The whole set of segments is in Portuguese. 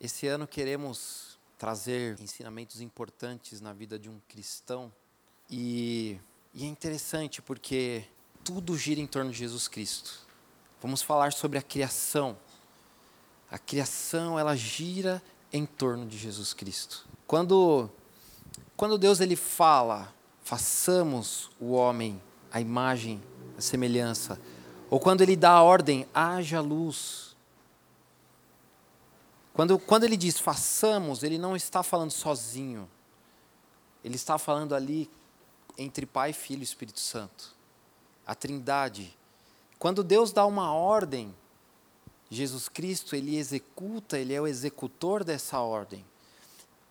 Esse ano queremos trazer ensinamentos importantes na vida de um cristão e, e é interessante porque tudo gira em torno de Jesus Cristo. Vamos falar sobre a criação. A criação, ela gira em torno de Jesus Cristo. Quando quando Deus ele fala, façamos o homem a imagem, a semelhança, ou quando ele dá a ordem, haja luz. Quando, quando ele diz façamos, ele não está falando sozinho. Ele está falando ali entre Pai, Filho e Espírito Santo. A Trindade quando Deus dá uma ordem, Jesus Cristo, ele executa, ele é o executor dessa ordem.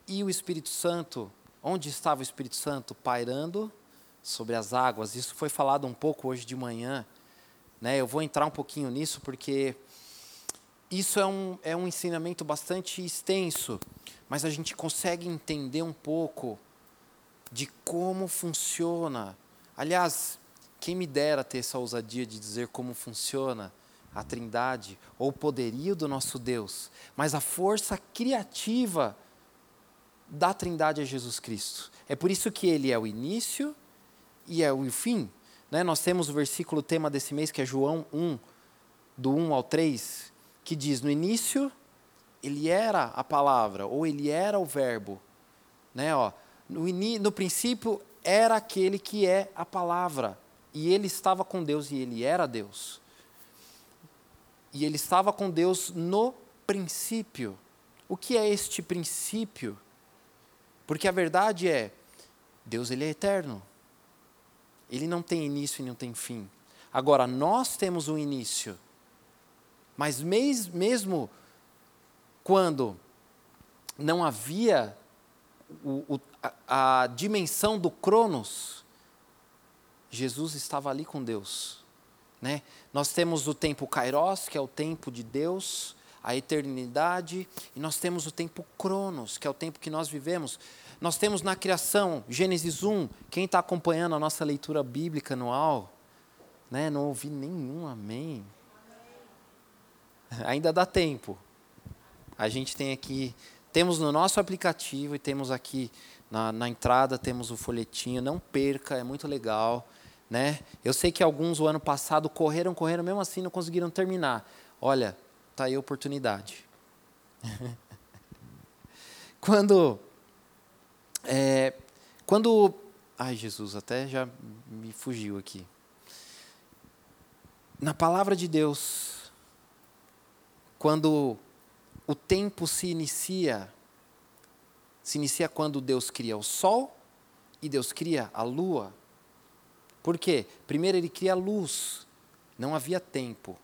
E o Espírito Santo, onde estava o Espírito Santo? Pairando sobre as águas. Isso foi falado um pouco hoje de manhã. Né? Eu vou entrar um pouquinho nisso porque isso é um, é um ensinamento bastante extenso, mas a gente consegue entender um pouco de como funciona. Aliás, quem me dera ter essa ousadia de dizer como funciona a Trindade ou o poderio do nosso Deus, mas a força criativa da Trindade é Jesus Cristo. É por isso que ele é o início e é o fim. Né? Nós temos o versículo tema desse mês, que é João 1, do 1 ao 3, que diz: No início, ele era a palavra, ou ele era o Verbo. Né? Ó, no, no princípio, era aquele que é a palavra e ele estava com Deus e ele era Deus. E ele estava com Deus no princípio. O que é este princípio? Porque a verdade é, Deus ele é eterno. Ele não tem início e não tem fim. Agora, nós temos um início. Mas mesmo quando não havia o, o, a, a dimensão do Cronos, Jesus estava ali com Deus. Né? Nós temos o tempo Kairos, que é o tempo de Deus, a eternidade, e nós temos o tempo Cronos, que é o tempo que nós vivemos. Nós temos na criação, Gênesis 1, quem está acompanhando a nossa leitura bíblica anual, né? não ouvi nenhum amém. Ainda dá tempo. A gente tem aqui, temos no nosso aplicativo e temos aqui na, na entrada, temos o folhetinho, não perca, é muito legal. Né? Eu sei que alguns o ano passado correram, correram, mesmo assim não conseguiram terminar. Olha, tá aí a oportunidade. quando, é, quando, ai Jesus, até já me fugiu aqui. Na palavra de Deus, quando o tempo se inicia, se inicia quando Deus cria o sol e Deus cria a lua por quê? Primeiro ele cria luz, não havia tempo.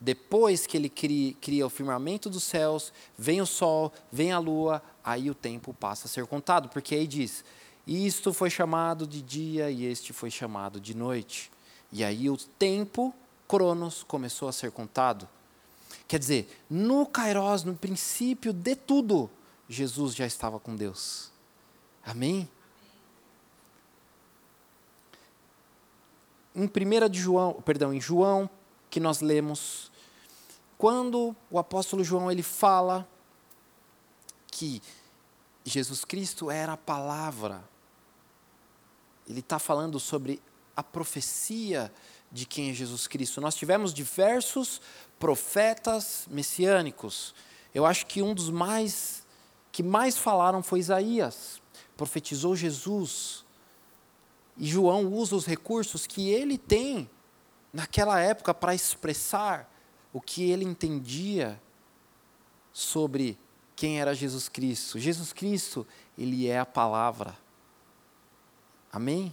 Depois que ele cria, cria, o firmamento dos céus, vem o sol, vem a lua, aí o tempo passa a ser contado, porque aí diz: isto foi chamado de dia e este foi chamado de noite. E aí o tempo, Cronos, começou a ser contado. Quer dizer, no Kairos, no princípio de tudo, Jesus já estava com Deus. Amém? em 1 de João, perdão, em João, que nós lemos, quando o apóstolo João ele fala que Jesus Cristo era a palavra, ele está falando sobre a profecia de quem é Jesus Cristo. Nós tivemos diversos profetas messiânicos. Eu acho que um dos mais que mais falaram foi Isaías. Profetizou Jesus. E João usa os recursos que ele tem naquela época para expressar o que ele entendia sobre quem era Jesus Cristo. Jesus Cristo, ele é a palavra. Amém?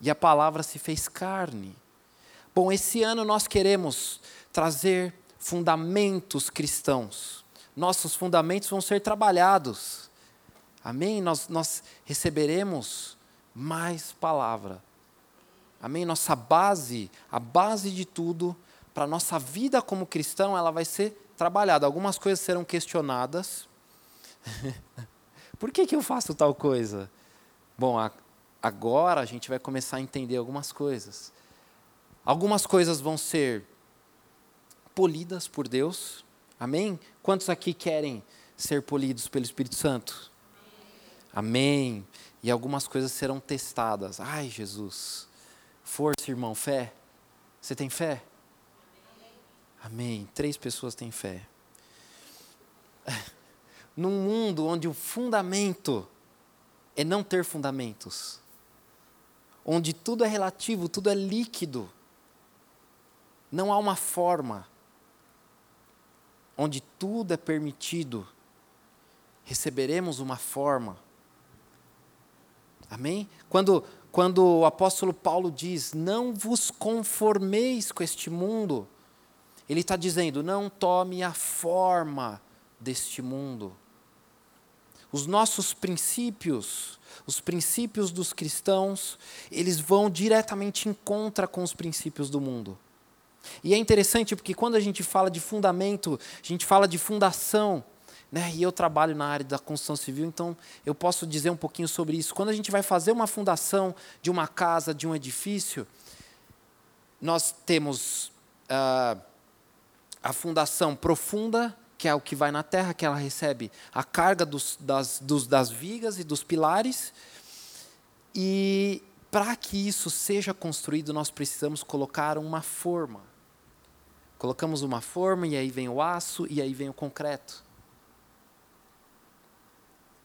E a palavra se fez carne. Bom, esse ano nós queremos trazer fundamentos cristãos. Nossos fundamentos vão ser trabalhados. Amém? Nós, nós receberemos mais palavra. Amém? Nossa base, a base de tudo, para a nossa vida como cristão, ela vai ser trabalhada. Algumas coisas serão questionadas. Por que, que eu faço tal coisa? Bom, a, agora a gente vai começar a entender algumas coisas. Algumas coisas vão ser polidas por Deus. Amém? Quantos aqui querem ser polidos pelo Espírito Santo? Amém. E algumas coisas serão testadas. Ai, Jesus. Força, irmão, fé. Você tem fé? Amém. Três pessoas têm fé. Num mundo onde o fundamento é não ter fundamentos, onde tudo é relativo, tudo é líquido, não há uma forma, onde tudo é permitido, receberemos uma forma. Amém? Quando, quando o apóstolo Paulo diz: Não vos conformeis com este mundo, ele está dizendo: Não tome a forma deste mundo. Os nossos princípios, os princípios dos cristãos, eles vão diretamente em contra com os princípios do mundo. E é interessante porque quando a gente fala de fundamento, a gente fala de fundação, né? E eu trabalho na área da construção civil, então eu posso dizer um pouquinho sobre isso. Quando a gente vai fazer uma fundação de uma casa, de um edifício, nós temos uh, a fundação profunda, que é o que vai na terra, que ela recebe a carga dos, das, dos, das vigas e dos pilares. E para que isso seja construído, nós precisamos colocar uma forma. Colocamos uma forma e aí vem o aço e aí vem o concreto.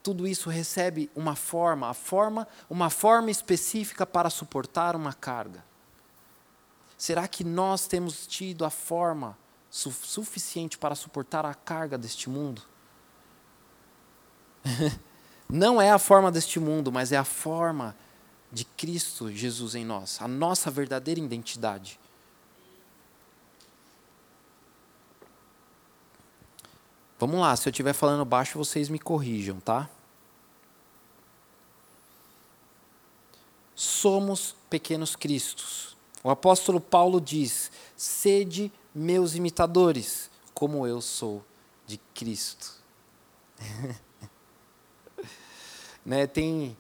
Tudo isso recebe uma forma, a forma, uma forma específica para suportar uma carga. Será que nós temos tido a forma su suficiente para suportar a carga deste mundo? Não é a forma deste mundo, mas é a forma de Cristo Jesus em nós, a nossa verdadeira identidade. Vamos lá, se eu estiver falando baixo, vocês me corrijam, tá? Somos pequenos cristos. O apóstolo Paulo diz: sede meus imitadores, como eu sou de Cristo. né, tem,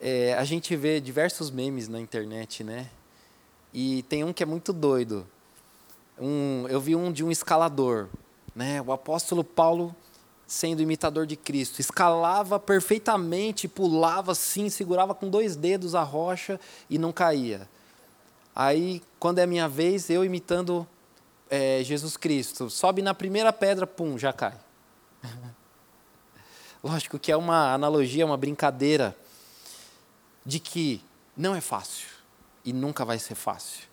é, a gente vê diversos memes na internet, né? E tem um que é muito doido. Um, eu vi um de um escalador. Né? O apóstolo Paulo, sendo imitador de Cristo, escalava perfeitamente, pulava assim, segurava com dois dedos a rocha e não caía. Aí, quando é minha vez, eu imitando é, Jesus Cristo, sobe na primeira pedra, pum, já cai. Lógico que é uma analogia, uma brincadeira de que não é fácil e nunca vai ser fácil.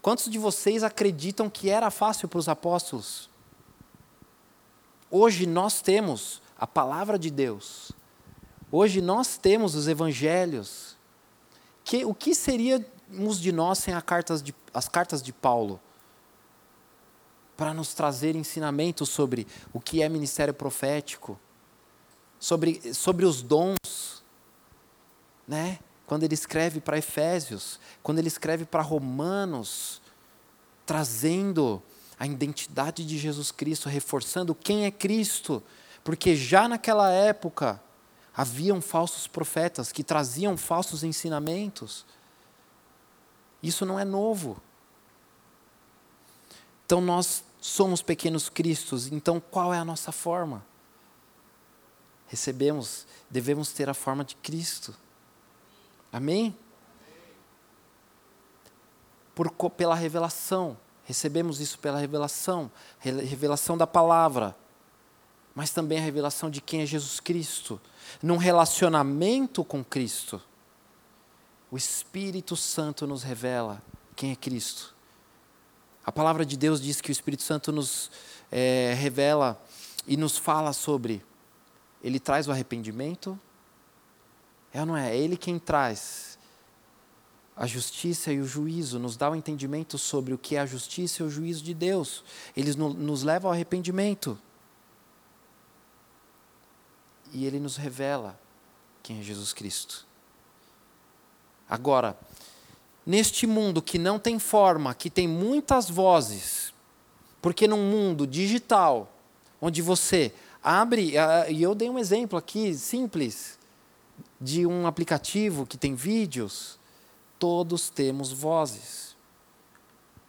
Quantos de vocês acreditam que era fácil para os apóstolos? Hoje nós temos a palavra de Deus. Hoje nós temos os evangelhos. Que, o que seríamos de nós sem cartas de, as cartas de Paulo? Para nos trazer ensinamentos sobre o que é ministério profético, sobre, sobre os dons, né? quando ele escreve para Efésios, quando ele escreve para Romanos, trazendo a identidade de Jesus Cristo, reforçando quem é Cristo, porque já naquela época haviam falsos profetas que traziam falsos ensinamentos. Isso não é novo. Então nós somos pequenos cristos, então qual é a nossa forma? Recebemos, devemos ter a forma de Cristo. Amém? Por, pela revelação. Recebemos isso pela revelação, revelação da palavra, mas também a revelação de quem é Jesus Cristo, num relacionamento com Cristo. O Espírito Santo nos revela quem é Cristo. A palavra de Deus diz que o Espírito Santo nos é, revela e nos fala sobre. Ele traz o arrependimento. É ou não é? É Ele quem traz a justiça e o juízo, nos dá o um entendimento sobre o que é a justiça e o juízo de Deus. Eles no, nos levam ao arrependimento. E ele nos revela quem é Jesus Cristo. Agora, neste mundo que não tem forma, que tem muitas vozes, porque num mundo digital, onde você abre, e eu dei um exemplo aqui simples, de um aplicativo que tem vídeos, todos temos vozes.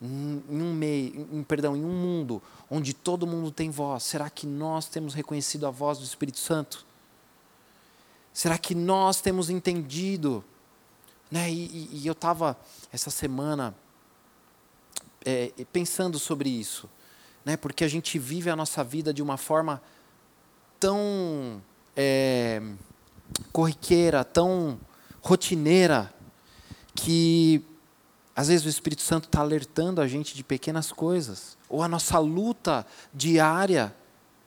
Em um meio, em, perdão, em um mundo onde todo mundo tem voz, será que nós temos reconhecido a voz do Espírito Santo? Será que nós temos entendido? Né? E, e, eu estava essa semana é, pensando sobre isso, né? porque a gente vive a nossa vida de uma forma tão é, corriqueira, tão rotineira, que às vezes o Espírito Santo está alertando a gente de pequenas coisas, ou a nossa luta diária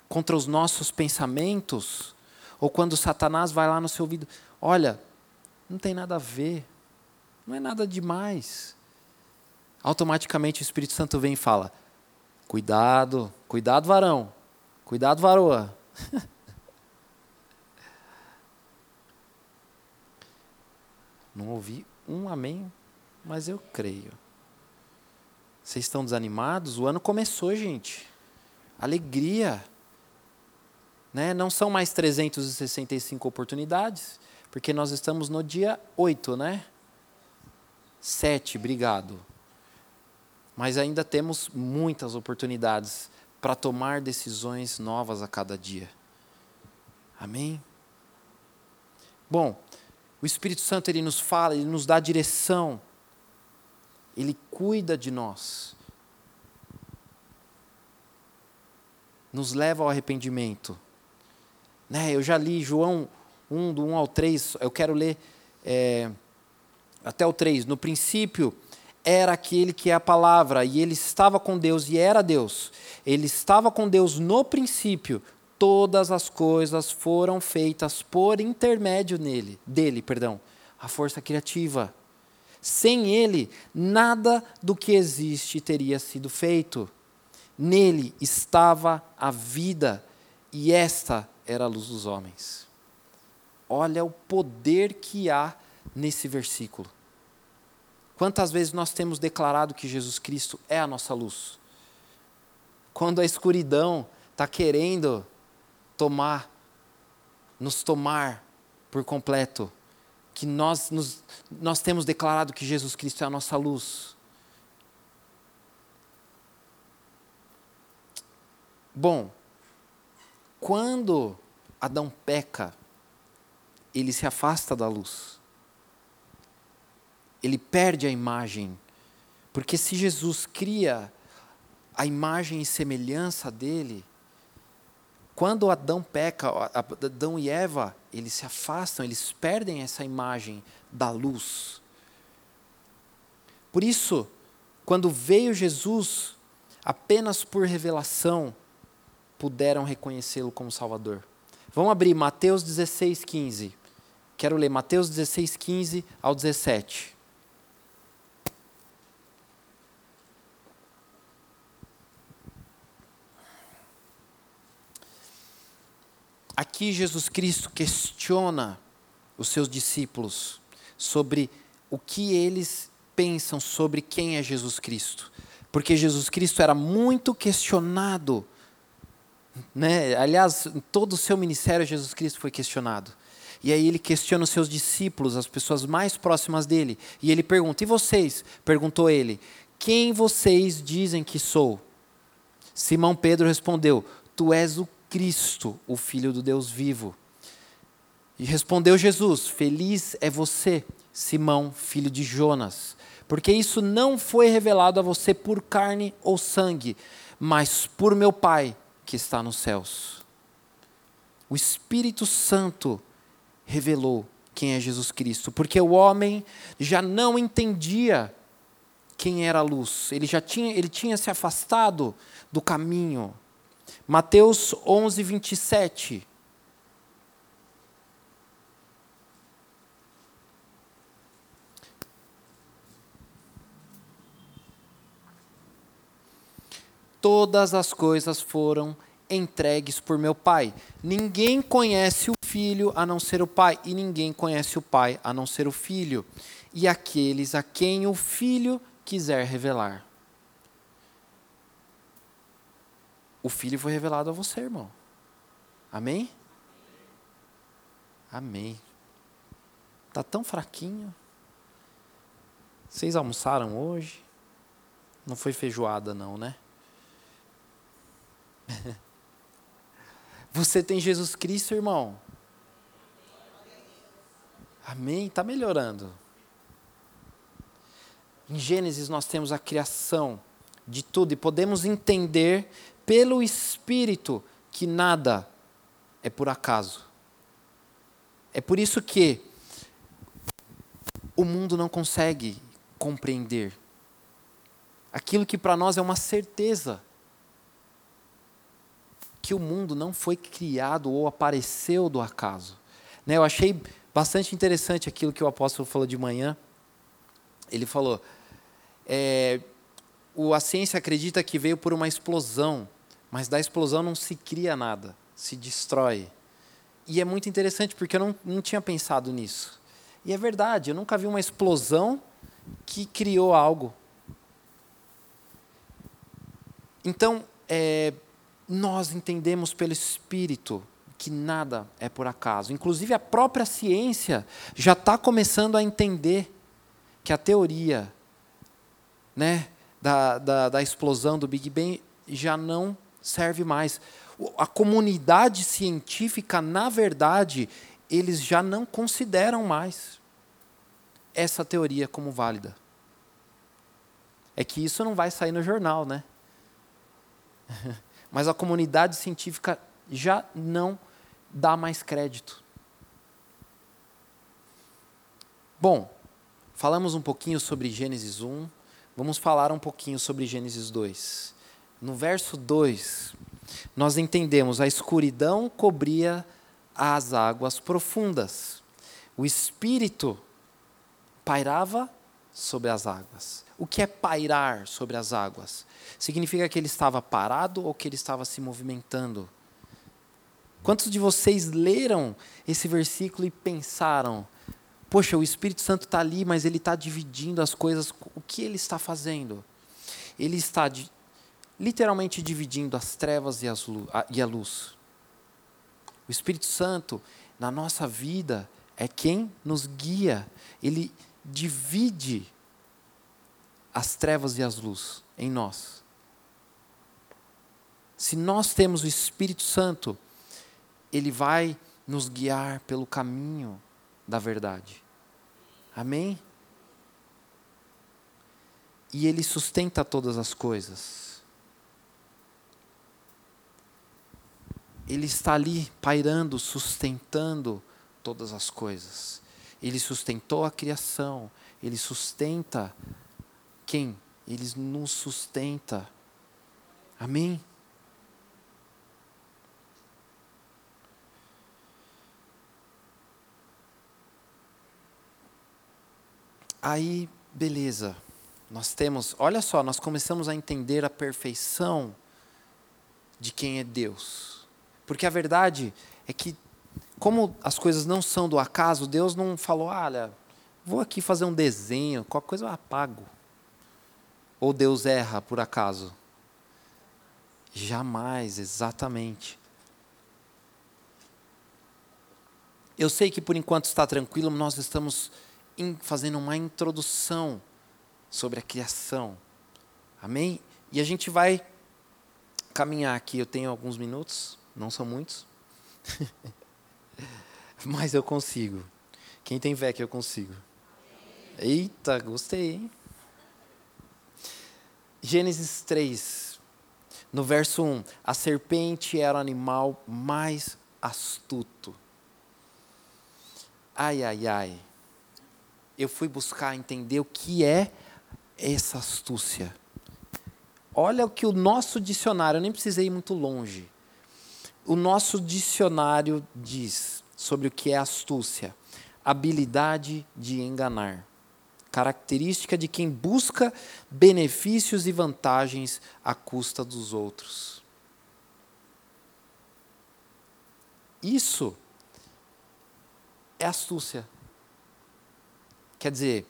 contra os nossos pensamentos, ou quando Satanás vai lá no seu ouvido, olha, não tem nada a ver, não é nada demais. Automaticamente o Espírito Santo vem e fala: cuidado, cuidado, varão, cuidado, varoa. Não ouvi um amém, mas eu creio. Vocês estão desanimados? O ano começou, gente. Alegria. Né? Não são mais 365 oportunidades, porque nós estamos no dia 8, né? 7, obrigado. Mas ainda temos muitas oportunidades para tomar decisões novas a cada dia. Amém? Bom, o Espírito Santo ele nos fala, ele nos dá direção. Ele cuida de nós. Nos leva ao arrependimento. Né? Eu já li João 1, do 1 ao 3, eu quero ler é, até o 3. No princípio era aquele que é a palavra, e ele estava com Deus e era Deus. Ele estava com Deus no princípio todas as coisas foram feitas por intermédio nele, dele, perdão, a força criativa. Sem ele, nada do que existe teria sido feito. Nele estava a vida, e esta era a luz dos homens. Olha o poder que há nesse versículo. Quantas vezes nós temos declarado que Jesus Cristo é a nossa luz? Quando a escuridão está querendo tomar, nos tomar por completo, que nós, nos, nós temos declarado que Jesus Cristo é a nossa luz. Bom, quando Adão peca, ele se afasta da luz. Ele perde a imagem. Porque se Jesus cria a imagem e semelhança dele, quando Adão peca, Adão e Eva, eles se afastam, eles perdem essa imagem da luz. Por isso, quando veio Jesus, apenas por revelação puderam reconhecê-lo como Salvador. Vamos abrir Mateus 16, 15. Quero ler Mateus 16, 15 ao 17. Aqui Jesus Cristo questiona os seus discípulos sobre o que eles pensam sobre quem é Jesus Cristo. Porque Jesus Cristo era muito questionado. Né? Aliás, em todo o seu ministério, Jesus Cristo foi questionado. E aí ele questiona os seus discípulos, as pessoas mais próximas dele. E ele pergunta: E vocês? Perguntou ele: Quem vocês dizem que sou? Simão Pedro respondeu: Tu és o Cristo, o Filho do Deus vivo. E respondeu Jesus: Feliz é você, Simão, filho de Jonas, porque isso não foi revelado a você por carne ou sangue, mas por meu Pai que está nos céus. O Espírito Santo revelou quem é Jesus Cristo, porque o homem já não entendia quem era a luz, ele já tinha, ele tinha se afastado do caminho. Mateus 11, 27. Todas as coisas foram entregues por meu Pai. Ninguém conhece o Filho a não ser o Pai, e ninguém conhece o Pai a não ser o Filho, e aqueles a quem o Filho quiser revelar. O Filho foi revelado a você, irmão. Amém? Amém. Tá tão fraquinho. Vocês almoçaram hoje? Não foi feijoada, não, né? Você tem Jesus Cristo, irmão. Amém? Está melhorando. Em Gênesis nós temos a criação de tudo e podemos entender pelo Espírito que nada é por acaso. É por isso que o mundo não consegue compreender aquilo que para nós é uma certeza que o mundo não foi criado ou apareceu do acaso. Né, eu achei bastante interessante aquilo que o apóstolo falou de manhã. Ele falou: é, o, a ciência acredita que veio por uma explosão, mas da explosão não se cria nada, se destrói. E é muito interessante porque eu não, não tinha pensado nisso. E é verdade, eu nunca vi uma explosão que criou algo. Então, é, nós entendemos pelo Espírito que nada é por acaso. Inclusive, a própria ciência já está começando a entender que a teoria né, da, da, da explosão do Big Bang já não serve mais. A comunidade científica, na verdade, eles já não consideram mais essa teoria como válida. É que isso não vai sair no jornal, né? mas a comunidade científica já não dá mais crédito. Bom, falamos um pouquinho sobre Gênesis 1, vamos falar um pouquinho sobre Gênesis 2. No verso 2, nós entendemos a escuridão cobria as águas profundas. O espírito pairava sobre as águas. O que é pairar sobre as águas? Significa que ele estava parado ou que ele estava se movimentando? Quantos de vocês leram esse versículo e pensaram: poxa, o Espírito Santo está ali, mas ele está dividindo as coisas, o que ele está fazendo? Ele está literalmente dividindo as trevas e, a luz. O Espírito Santo, na nossa vida, é quem nos guia, ele divide as trevas e as luzes em nós. Se nós temos o Espírito Santo, ele vai nos guiar pelo caminho da verdade. Amém? E ele sustenta todas as coisas. Ele está ali pairando, sustentando todas as coisas. Ele sustentou a criação, ele sustenta quem? Ele nos sustenta. Amém? Aí, beleza. Nós temos, olha só, nós começamos a entender a perfeição de quem é Deus. Porque a verdade é que, como as coisas não são do acaso, Deus não falou, olha, vou aqui fazer um desenho, qualquer coisa eu apago. Ou Deus erra por acaso? Jamais, exatamente. Eu sei que por enquanto está tranquilo, nós estamos fazendo uma introdução sobre a criação. Amém? E a gente vai caminhar aqui. Eu tenho alguns minutos, não são muitos. Mas eu consigo. Quem tem fé que eu consigo? Eita, gostei, hein? Gênesis 3, no verso 1: A serpente era o animal mais astuto. Ai, ai, ai eu fui buscar entender o que é essa astúcia. Olha o que o nosso dicionário, eu nem precisei ir muito longe. O nosso dicionário diz sobre o que é astúcia: habilidade de enganar, característica de quem busca benefícios e vantagens à custa dos outros. Isso é astúcia. Quer dizer,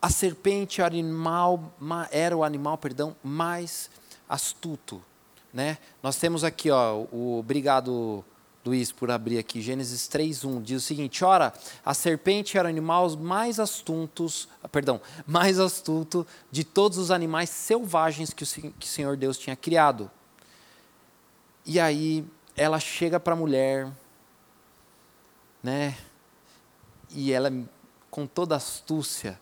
a serpente era o animal, era o animal perdão, mais astuto. Né? Nós temos aqui, ó, o obrigado Luiz por abrir aqui, Gênesis 3:1 diz o seguinte: Ora, a serpente era o animal mais astutos, perdão, mais astuto de todos os animais selvagens que o, que o Senhor Deus tinha criado. E aí ela chega para a mulher, né? E ela, com toda astúcia,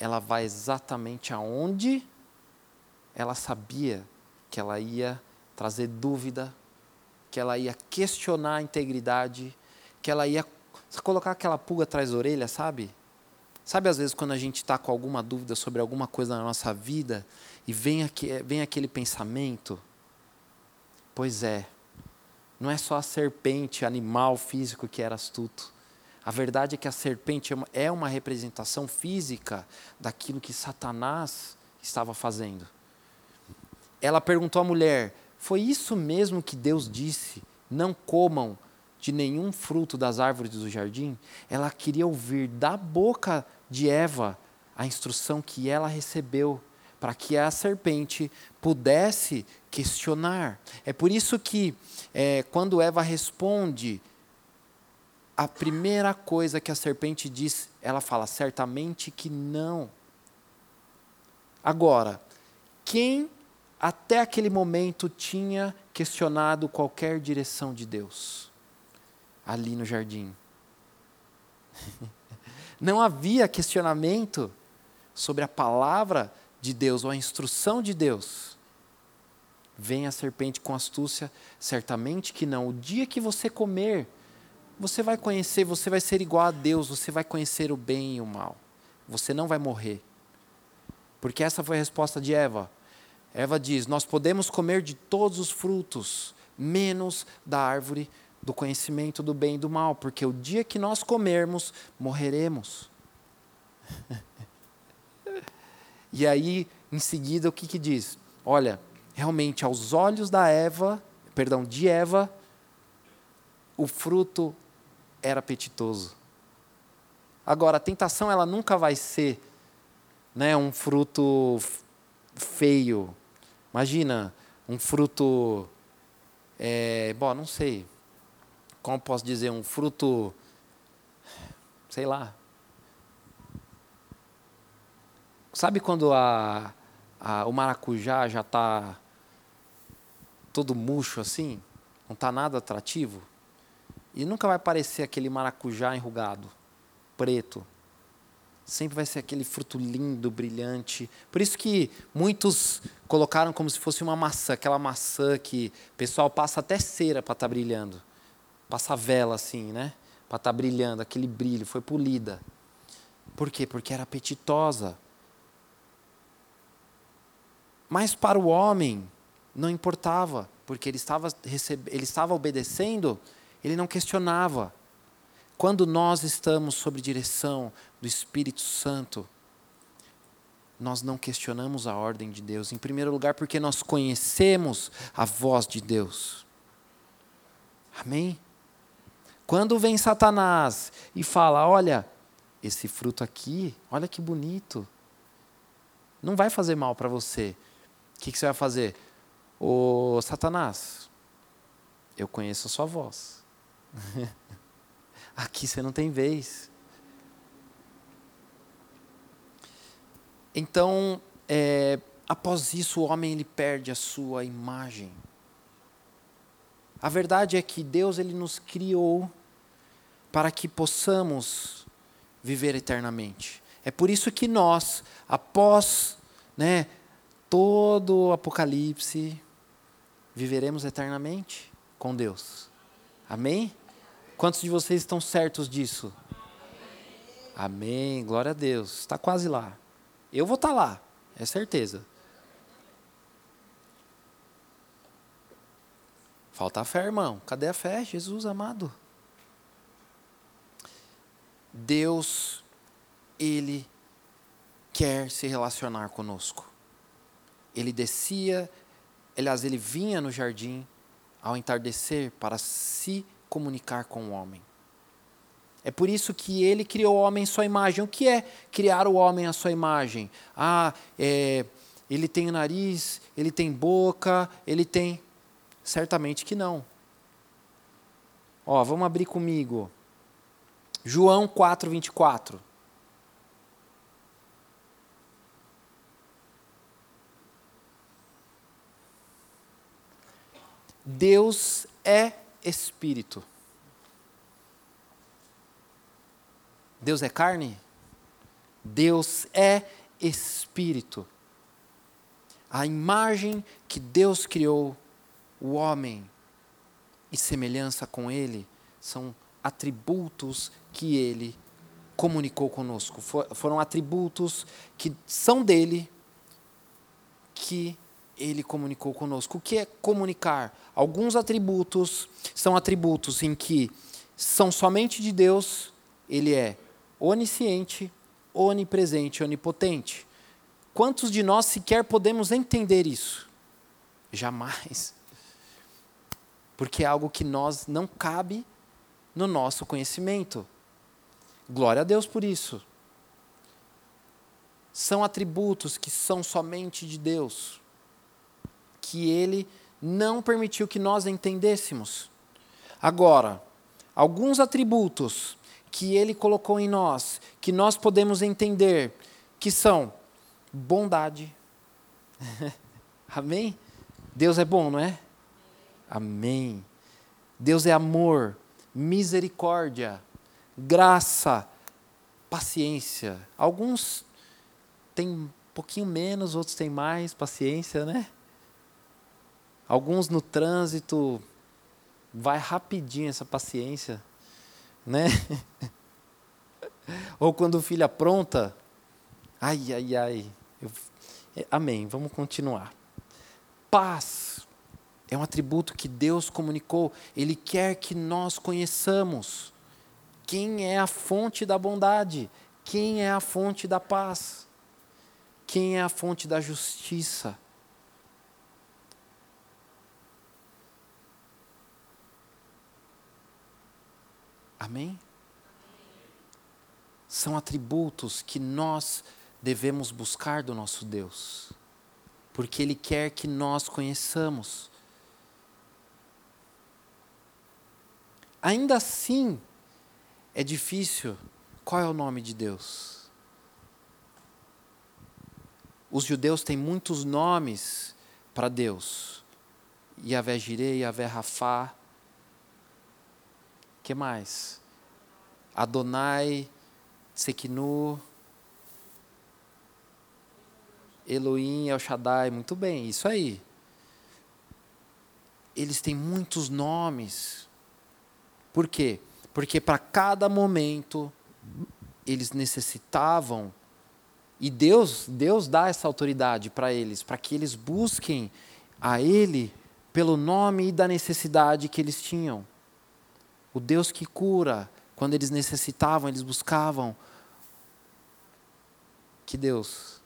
ela vai exatamente aonde ela sabia que ela ia trazer dúvida, que ela ia questionar a integridade, que ela ia colocar aquela pulga atrás da orelha, sabe? Sabe, às vezes, quando a gente está com alguma dúvida sobre alguma coisa na nossa vida e vem, aqui, vem aquele pensamento? Pois é, não é só a serpente, animal físico que era astuto. A verdade é que a serpente é uma representação física daquilo que Satanás estava fazendo. Ela perguntou à mulher: Foi isso mesmo que Deus disse? Não comam de nenhum fruto das árvores do jardim? Ela queria ouvir da boca de Eva a instrução que ela recebeu para que a serpente pudesse questionar. É por isso que, é, quando Eva responde, a primeira coisa que a serpente diz, ela fala certamente que não. Agora, quem até aquele momento tinha questionado qualquer direção de Deus? Ali no jardim. Não havia questionamento sobre a palavra de Deus ou a instrução de Deus. Vem a serpente com astúcia, certamente que não. O dia que você comer, você vai conhecer, você vai ser igual a Deus, você vai conhecer o bem e o mal. Você não vai morrer. Porque essa foi a resposta de Eva. Eva diz: Nós podemos comer de todos os frutos, menos da árvore do conhecimento do bem e do mal, porque o dia que nós comermos, morreremos. e aí, em seguida, o que, que diz? Olha, realmente aos olhos da Eva, perdão, de Eva, o fruto era apetitoso. Agora, a tentação ela nunca vai ser né, um fruto feio. Imagina um fruto, é, bom, não sei, como posso dizer, um fruto, sei lá. Sabe quando a, a, o maracujá já está todo murcho assim? Não está nada atrativo? E nunca vai parecer aquele maracujá enrugado, preto. Sempre vai ser aquele fruto lindo, brilhante. Por isso que muitos colocaram como se fosse uma maçã, aquela maçã que o pessoal passa até cera para estar tá brilhando. Passa vela assim, né? Para estar tá brilhando, aquele brilho, foi polida. Por quê? Porque era apetitosa. Mas para o homem não importava, porque ele estava, recebe... ele estava obedecendo, ele não questionava. Quando nós estamos sob direção do Espírito Santo, nós não questionamos a ordem de Deus. Em primeiro lugar, porque nós conhecemos a voz de Deus. Amém? Quando vem Satanás e fala: Olha, esse fruto aqui, olha que bonito, não vai fazer mal para você o que, que você vai fazer? Ô Satanás, eu conheço a sua voz. Aqui você não tem vez. Então, é, após isso, o homem ele perde a sua imagem. A verdade é que Deus ele nos criou para que possamos viver eternamente. É por isso que nós, após né, todo o Apocalipse, viveremos eternamente com Deus. Amém? Quantos de vocês estão certos disso? Amém. Glória a Deus. Está quase lá. Eu vou estar tá lá, é certeza. Falta a fé, irmão. Cadê a fé, Jesus amado? Deus ele quer se relacionar conosco. Ele descia, aliás, ele vinha no jardim ao entardecer para se comunicar com o homem. É por isso que ele criou o homem em sua imagem. O que é criar o homem à sua imagem? Ah, é, ele tem nariz, ele tem boca, ele tem. Certamente que não. Ó, vamos abrir comigo. João 4, 24. Deus é espírito. Deus é carne? Deus é espírito. A imagem que Deus criou, o homem, e semelhança com ele, são atributos que ele comunicou conosco. foram atributos que são dele, que ele comunicou conosco. O que é comunicar? Alguns atributos são atributos em que são somente de Deus, ele é onisciente, onipresente, onipotente. Quantos de nós sequer podemos entender isso? Jamais. Porque é algo que nós não cabe no nosso conhecimento. Glória a Deus por isso. São atributos que são somente de Deus, que Ele não permitiu que nós entendêssemos. Agora, alguns atributos que Ele colocou em nós, que nós podemos entender, que são bondade. Amém? Deus é bom, não é? Amém. Deus é amor, misericórdia, graça, paciência. Alguns têm um pouquinho menos, outros têm mais paciência, né? Alguns no trânsito vai rapidinho essa paciência né? Ou quando o filho apronta, ai, ai, ai. Eu, é, amém, vamos continuar. Paz é um atributo que Deus comunicou, Ele quer que nós conheçamos quem é a fonte da bondade, quem é a fonte da paz, quem é a fonte da justiça. Amém? São atributos que nós devemos buscar do nosso Deus, porque Ele quer que nós conheçamos. Ainda assim, é difícil. Qual é o nome de Deus? Os judeus têm muitos nomes para Deus. Yahvé Jireh, Yahvé Rafá, que mais? Adonai, Sekinu, Elohim, El Shaddai, muito bem, isso aí. Eles têm muitos nomes. Por quê? Porque para cada momento eles necessitavam e Deus, Deus dá essa autoridade para eles, para que eles busquem a ele pelo nome e da necessidade que eles tinham o Deus que cura. Quando eles necessitavam, eles buscavam. Que Deus?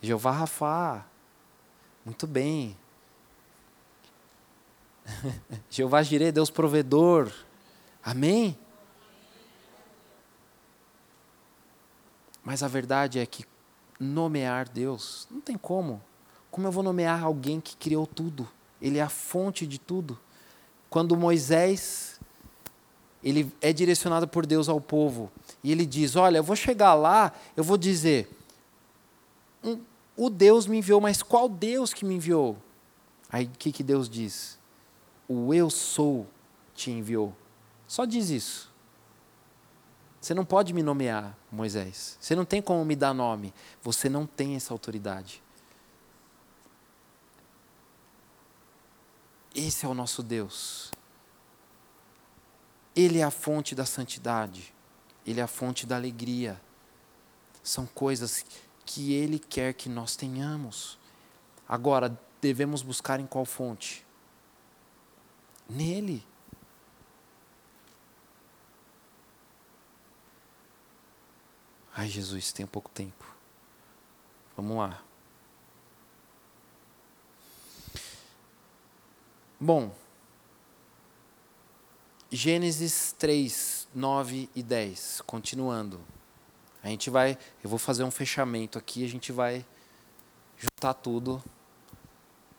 Jeová Rafá. Muito bem. Jeová Jireh, Deus provedor. Amém? Mas a verdade é que nomear Deus, não tem como. Como eu vou nomear alguém que criou tudo? Ele é a fonte de tudo. Quando Moisés ele é direcionado por Deus ao povo. E ele diz: Olha, eu vou chegar lá, eu vou dizer, um, o Deus me enviou, mas qual Deus que me enviou? Aí o que, que Deus diz? O eu sou te enviou. Só diz isso. Você não pode me nomear, Moisés. Você não tem como me dar nome. Você não tem essa autoridade. Esse é o nosso Deus. Ele é a fonte da santidade, Ele é a fonte da alegria. São coisas que Ele quer que nós tenhamos. Agora, devemos buscar em qual fonte? Nele. Ai, Jesus, tem pouco tempo. Vamos lá. Bom, Gênesis 3, 9 e 10, continuando. A gente vai, eu vou fazer um fechamento aqui, a gente vai juntar tudo.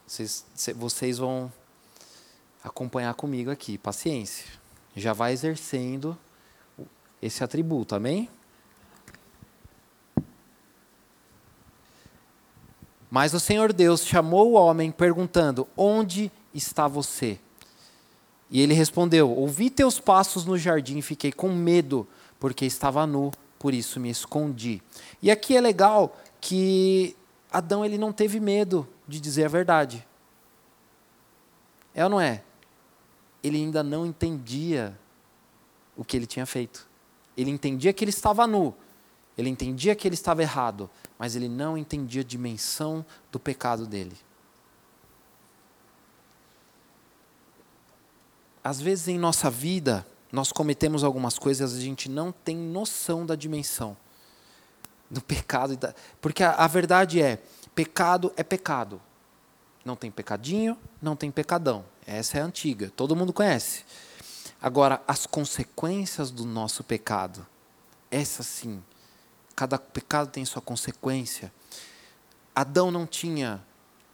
Vocês, vocês vão acompanhar comigo aqui, paciência. Já vai exercendo esse atributo, amém? Mas o Senhor Deus chamou o homem perguntando: Onde está você? E ele respondeu: Ouvi teus passos no jardim e fiquei com medo, porque estava nu, por isso me escondi. E aqui é legal que Adão ele não teve medo de dizer a verdade. É ou não é? Ele ainda não entendia o que ele tinha feito. Ele entendia que ele estava nu. Ele entendia que ele estava errado, mas ele não entendia a dimensão do pecado dele. Às vezes em nossa vida, nós cometemos algumas coisas e a gente não tem noção da dimensão do pecado. Porque a, a verdade é: pecado é pecado. Não tem pecadinho, não tem pecadão. Essa é a antiga, todo mundo conhece. Agora, as consequências do nosso pecado, essa sim, cada pecado tem sua consequência. Adão não tinha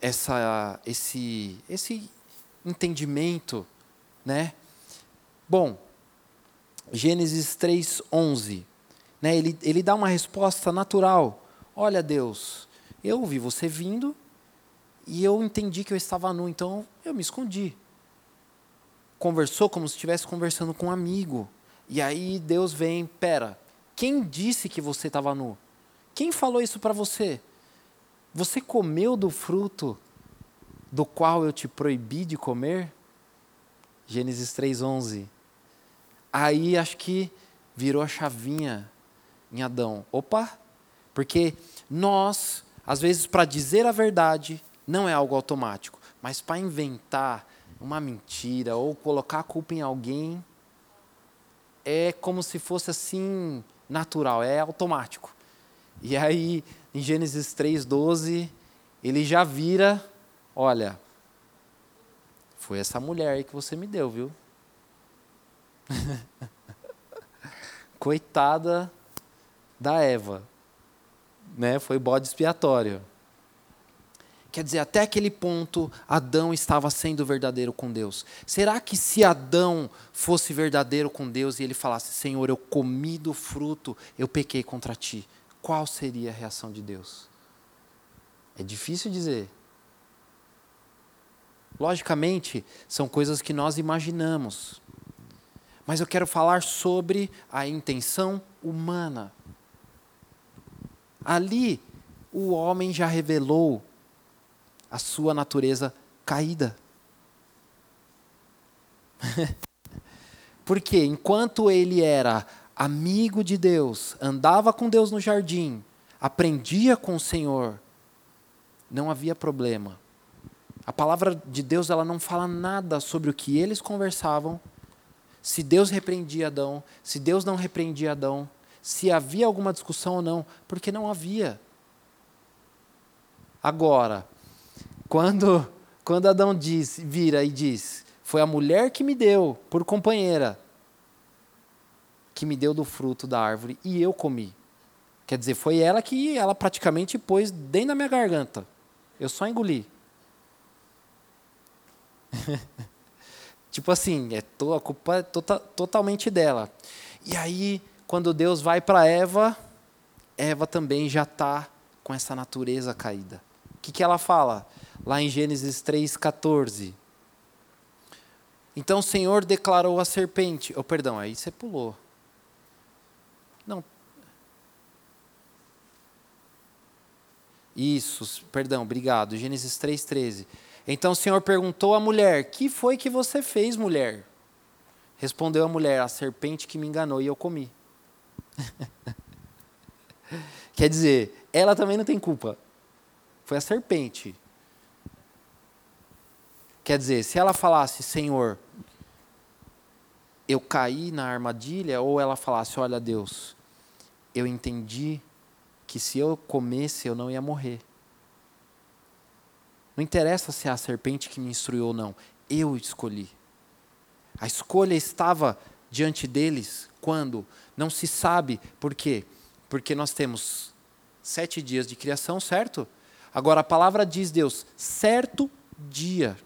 essa, esse, esse entendimento, né? Bom, Gênesis 3:11, né? Ele, ele dá uma resposta natural. Olha, Deus, eu ouvi você vindo e eu entendi que eu estava nu, então eu me escondi conversou como se estivesse conversando com um amigo. E aí Deus vem, pera, quem disse que você estava nu? Quem falou isso para você? Você comeu do fruto do qual eu te proibi de comer? Gênesis 3:11. Aí acho que virou a chavinha em Adão. Opa! Porque nós, às vezes para dizer a verdade, não é algo automático, mas para inventar uma mentira ou colocar a culpa em alguém é como se fosse assim natural, é automático. E aí, em Gênesis 3:12, ele já vira, olha, foi essa mulher aí que você me deu, viu? Coitada da Eva, né? Foi bode expiatório. Quer dizer, até aquele ponto, Adão estava sendo verdadeiro com Deus. Será que se Adão fosse verdadeiro com Deus e ele falasse: Senhor, eu comi do fruto, eu pequei contra ti, qual seria a reação de Deus? É difícil dizer. Logicamente, são coisas que nós imaginamos. Mas eu quero falar sobre a intenção humana. Ali, o homem já revelou a sua natureza caída. Porque enquanto ele era amigo de Deus, andava com Deus no jardim, aprendia com o Senhor, não havia problema. A palavra de Deus ela não fala nada sobre o que eles conversavam, se Deus repreendia Adão, se Deus não repreendia Adão, se havia alguma discussão ou não, porque não havia. Agora, quando, quando Adão diz, vira e diz: Foi a mulher que me deu por companheira, que me deu do fruto da árvore e eu comi. Quer dizer, foi ela que ela praticamente pôs dentro da minha garganta. Eu só engoli. tipo assim, é to, a culpa é tota, totalmente dela. E aí, quando Deus vai para Eva, Eva também já está com essa natureza caída. O que, que ela fala? lá em Gênesis 3,14. Então o Senhor declarou à serpente. Oh, perdão, aí você pulou. Não. Isso, perdão, obrigado. Gênesis 3,13. Então o Senhor perguntou à mulher: Que foi que você fez, mulher? Respondeu a mulher: A serpente que me enganou e eu comi. Quer dizer, ela também não tem culpa. Foi a serpente. Quer dizer, se ela falasse, Senhor, eu caí na armadilha, ou ela falasse, olha Deus, eu entendi que se eu comesse eu não ia morrer. Não interessa se é a serpente que me instruiu ou não, eu escolhi. A escolha estava diante deles quando? Não se sabe por quê. Porque nós temos sete dias de criação, certo? Agora a palavra diz Deus, certo dia.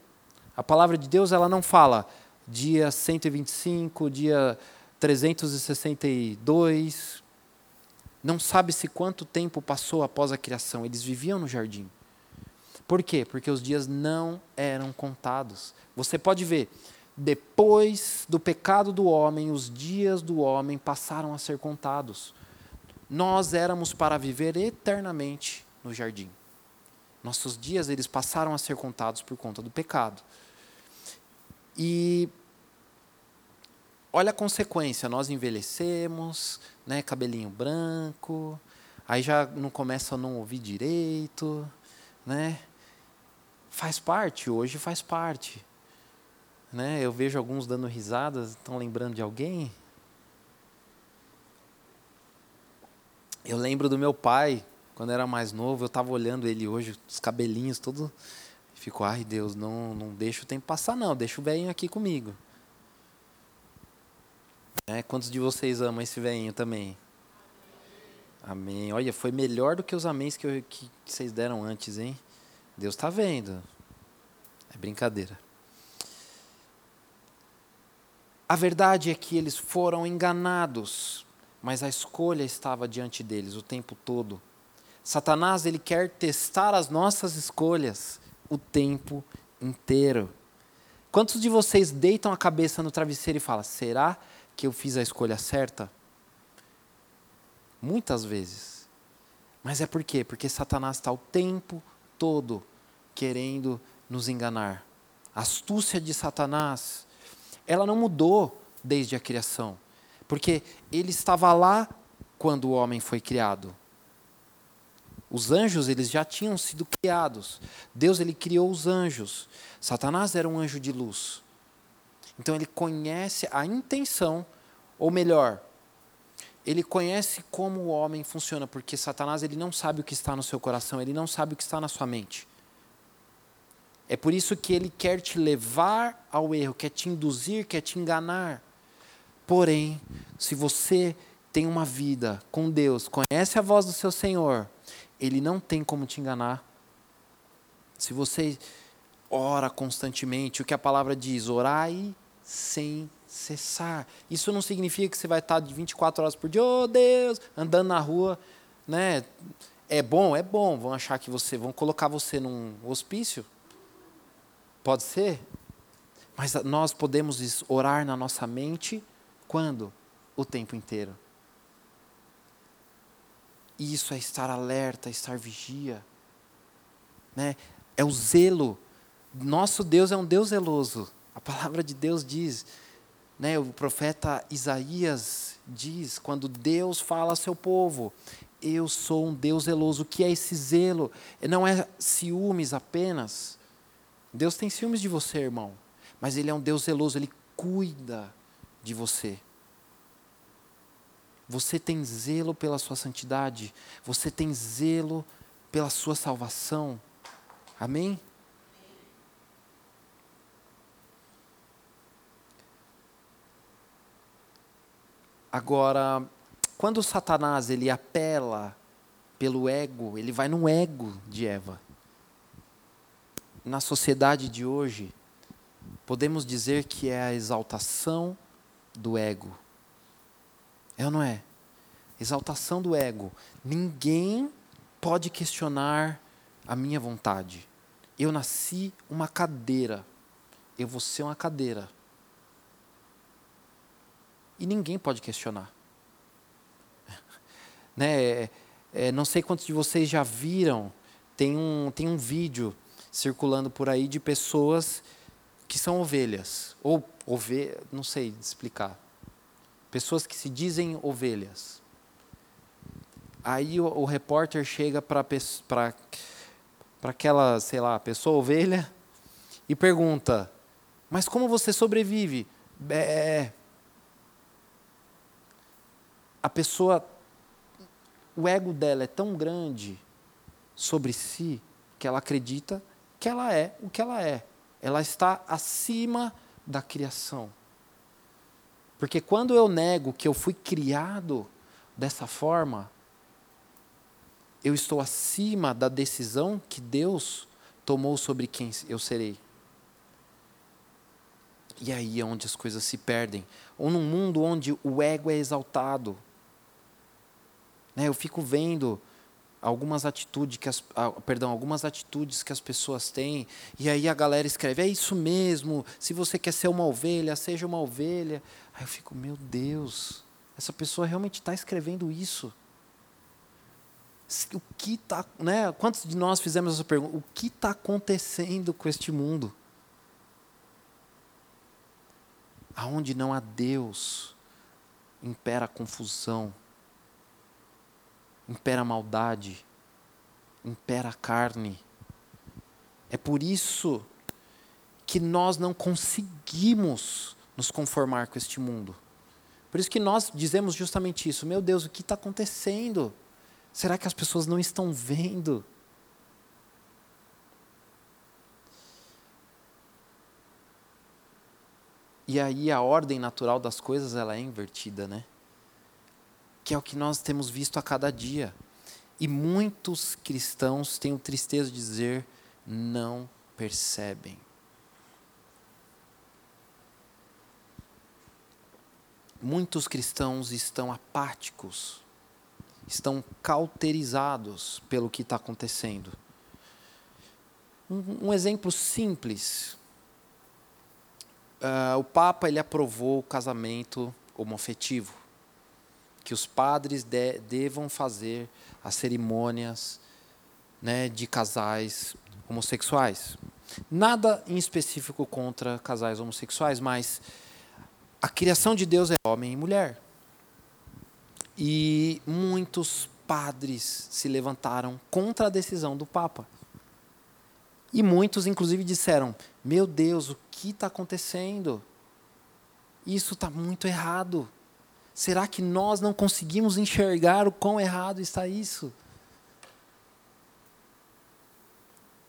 A palavra de Deus ela não fala dia 125, dia 362. Não sabe-se quanto tempo passou após a criação. Eles viviam no jardim. Por quê? Porque os dias não eram contados. Você pode ver, depois do pecado do homem, os dias do homem passaram a ser contados. Nós éramos para viver eternamente no jardim. Nossos dias eles passaram a ser contados por conta do pecado. E olha a consequência, nós envelhecemos, né, cabelinho branco, aí já não começa a não ouvir direito, né? Faz parte, hoje faz parte. Né? Eu vejo alguns dando risadas, estão lembrando de alguém? Eu lembro do meu pai, quando era mais novo, eu estava olhando ele hoje, os cabelinhos todos. Ficou, ai Deus, não, não deixa o tempo passar, não, deixa o velhinho aqui comigo. É, quantos de vocês amam esse velhinho também? Amém. Olha, foi melhor do que os améns que, eu, que vocês deram antes, hein? Deus está vendo. É brincadeira. A verdade é que eles foram enganados, mas a escolha estava diante deles o tempo todo. Satanás ele quer testar as nossas escolhas o tempo inteiro. Quantos de vocês deitam a cabeça no travesseiro e falam: será que eu fiz a escolha certa? Muitas vezes. Mas é por quê? Porque Satanás está o tempo todo querendo nos enganar. A astúcia de Satanás, ela não mudou desde a criação, porque ele estava lá quando o homem foi criado. Os anjos, eles já tinham sido criados. Deus, ele criou os anjos. Satanás era um anjo de luz. Então ele conhece a intenção, ou melhor, ele conhece como o homem funciona, porque Satanás ele não sabe o que está no seu coração, ele não sabe o que está na sua mente. É por isso que ele quer te levar ao erro, quer te induzir, quer te enganar. Porém, se você tem uma vida com Deus, conhece a voz do seu Senhor, ele não tem como te enganar. Se você ora constantemente, o que a palavra diz, orai sem cessar. Isso não significa que você vai estar de 24 horas por dia, oh Deus, andando na rua, né? É bom, é bom. Vão achar que você, vão colocar você num hospício, Pode ser? Mas nós podemos orar na nossa mente quando? O tempo inteiro. Isso é estar alerta, estar vigia. Né? É o zelo. Nosso Deus é um Deus zeloso. A palavra de Deus diz, né, o profeta Isaías diz, quando Deus fala ao seu povo, eu sou um Deus zeloso. O que é esse zelo? Não é ciúmes apenas, Deus tem ciúmes de você, irmão. Mas Ele é um Deus zeloso, Ele cuida de você. Você tem zelo pela sua santidade. Você tem zelo pela sua salvação. Amém? Agora, quando Satanás ele apela pelo ego, ele vai no ego de Eva na sociedade de hoje, podemos dizer que é a exaltação do ego. É ou não é? Exaltação do ego. Ninguém pode questionar a minha vontade. Eu nasci uma cadeira. Eu vou ser uma cadeira. E ninguém pode questionar. né? É, é, não sei quantos de vocês já viram. Tem um, tem um vídeo circulando por aí de pessoas que são ovelhas, ou ove, não sei explicar. Pessoas que se dizem ovelhas. Aí o, o repórter chega para aquela, sei lá, pessoa ovelha e pergunta: Mas como você sobrevive? Bé. A pessoa o ego dela é tão grande sobre si que ela acredita que ela é o que ela é. Ela está acima da criação. Porque quando eu nego que eu fui criado dessa forma, eu estou acima da decisão que Deus tomou sobre quem eu serei. E aí é onde as coisas se perdem. Ou num mundo onde o ego é exaltado. Né, eu fico vendo algumas atitudes que as, perdão, algumas atitudes que as pessoas têm, e aí a galera escreve: "É isso mesmo, se você quer ser uma ovelha, seja uma ovelha". Aí eu fico: "Meu Deus, essa pessoa realmente está escrevendo isso?" O que tá, né? Quantos de nós fizemos essa pergunta? O que está acontecendo com este mundo? Aonde não há Deus, impera a confusão, impera a maldade, impera a carne. É por isso que nós não conseguimos nos conformar com este mundo. Por isso que nós dizemos justamente isso. Meu Deus, o que está acontecendo? Será que as pessoas não estão vendo? E aí a ordem natural das coisas ela é invertida, né? Que é o que nós temos visto a cada dia. E muitos cristãos têm tristeza de dizer não percebem. Muitos cristãos estão apáticos, estão cauterizados pelo que está acontecendo. Um, um exemplo simples uh, o Papa ele aprovou o casamento homoafetivo, que os padres de, devam fazer as cerimônias né, de casais homossexuais. Nada em específico contra casais homossexuais, mas a criação de Deus é homem e mulher. E muitos padres se levantaram contra a decisão do Papa. E muitos, inclusive, disseram: Meu Deus, o que está acontecendo? Isso está muito errado. Será que nós não conseguimos enxergar o quão errado está isso?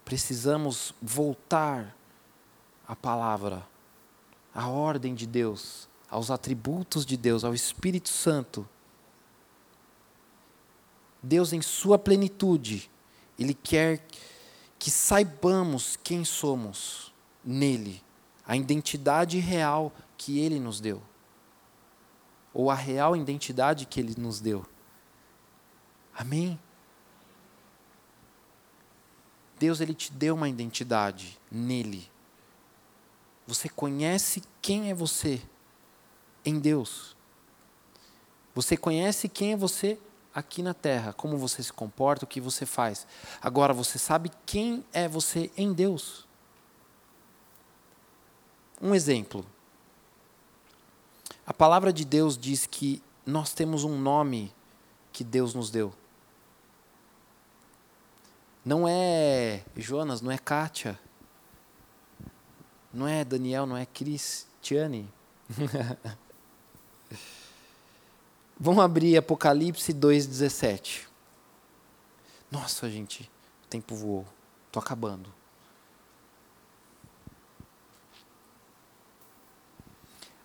Precisamos voltar à palavra, à ordem de Deus, aos atributos de Deus, ao Espírito Santo. Deus, em Sua plenitude, Ele quer que saibamos quem somos nele, a identidade real que ele nos deu, ou a real identidade que ele nos deu. Amém? Deus ele te deu uma identidade nele. Você conhece quem é você em Deus. Você conhece quem é você aqui na terra, como você se comporta, o que você faz. Agora você sabe quem é você em Deus. Um exemplo. A palavra de Deus diz que nós temos um nome que Deus nos deu. Não é Jonas, não é Kátia, não é Daniel, não é Cristiane. Vamos abrir Apocalipse 2,17. Nossa, gente, o tempo voou. Estou acabando.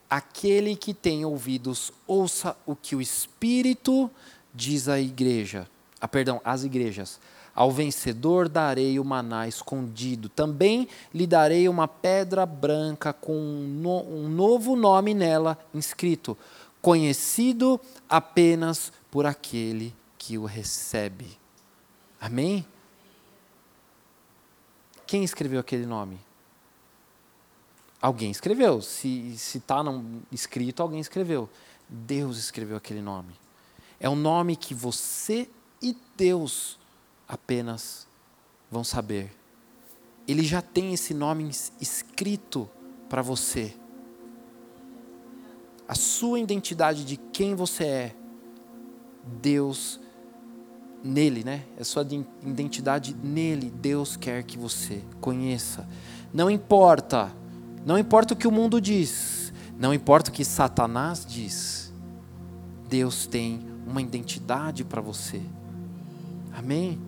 Aquele que tem ouvidos, ouça o que o Espírito diz à igreja. Ah, perdão, às igrejas. Ao vencedor darei o maná escondido. Também lhe darei uma pedra branca com um novo nome nela inscrito conhecido apenas por aquele que o recebe. Amém? Quem escreveu aquele nome? Alguém escreveu. Se está escrito, alguém escreveu. Deus escreveu aquele nome. É um nome que você e Deus apenas vão saber. Ele já tem esse nome escrito para você a sua identidade de quem você é, Deus nele, né? A sua identidade nele, Deus quer que você conheça. Não importa, não importa o que o mundo diz, não importa o que Satanás diz. Deus tem uma identidade para você. Amém?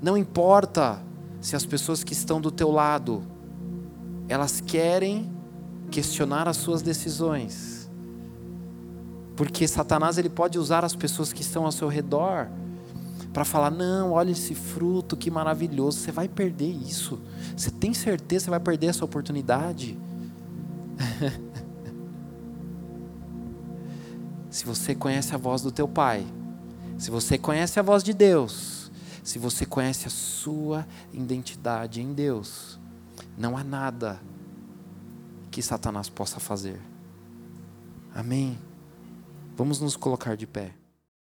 Não importa se as pessoas que estão do teu lado elas querem questionar as suas decisões. Porque Satanás ele pode usar as pessoas que estão ao seu redor para falar: "Não, olha esse fruto, que maravilhoso, você vai perder isso. Você tem certeza que você vai perder essa oportunidade?" se você conhece a voz do teu pai, se você conhece a voz de Deus, se você conhece a sua identidade em Deus, não há nada que Satanás possa fazer. Amém. Vamos nos colocar de pé.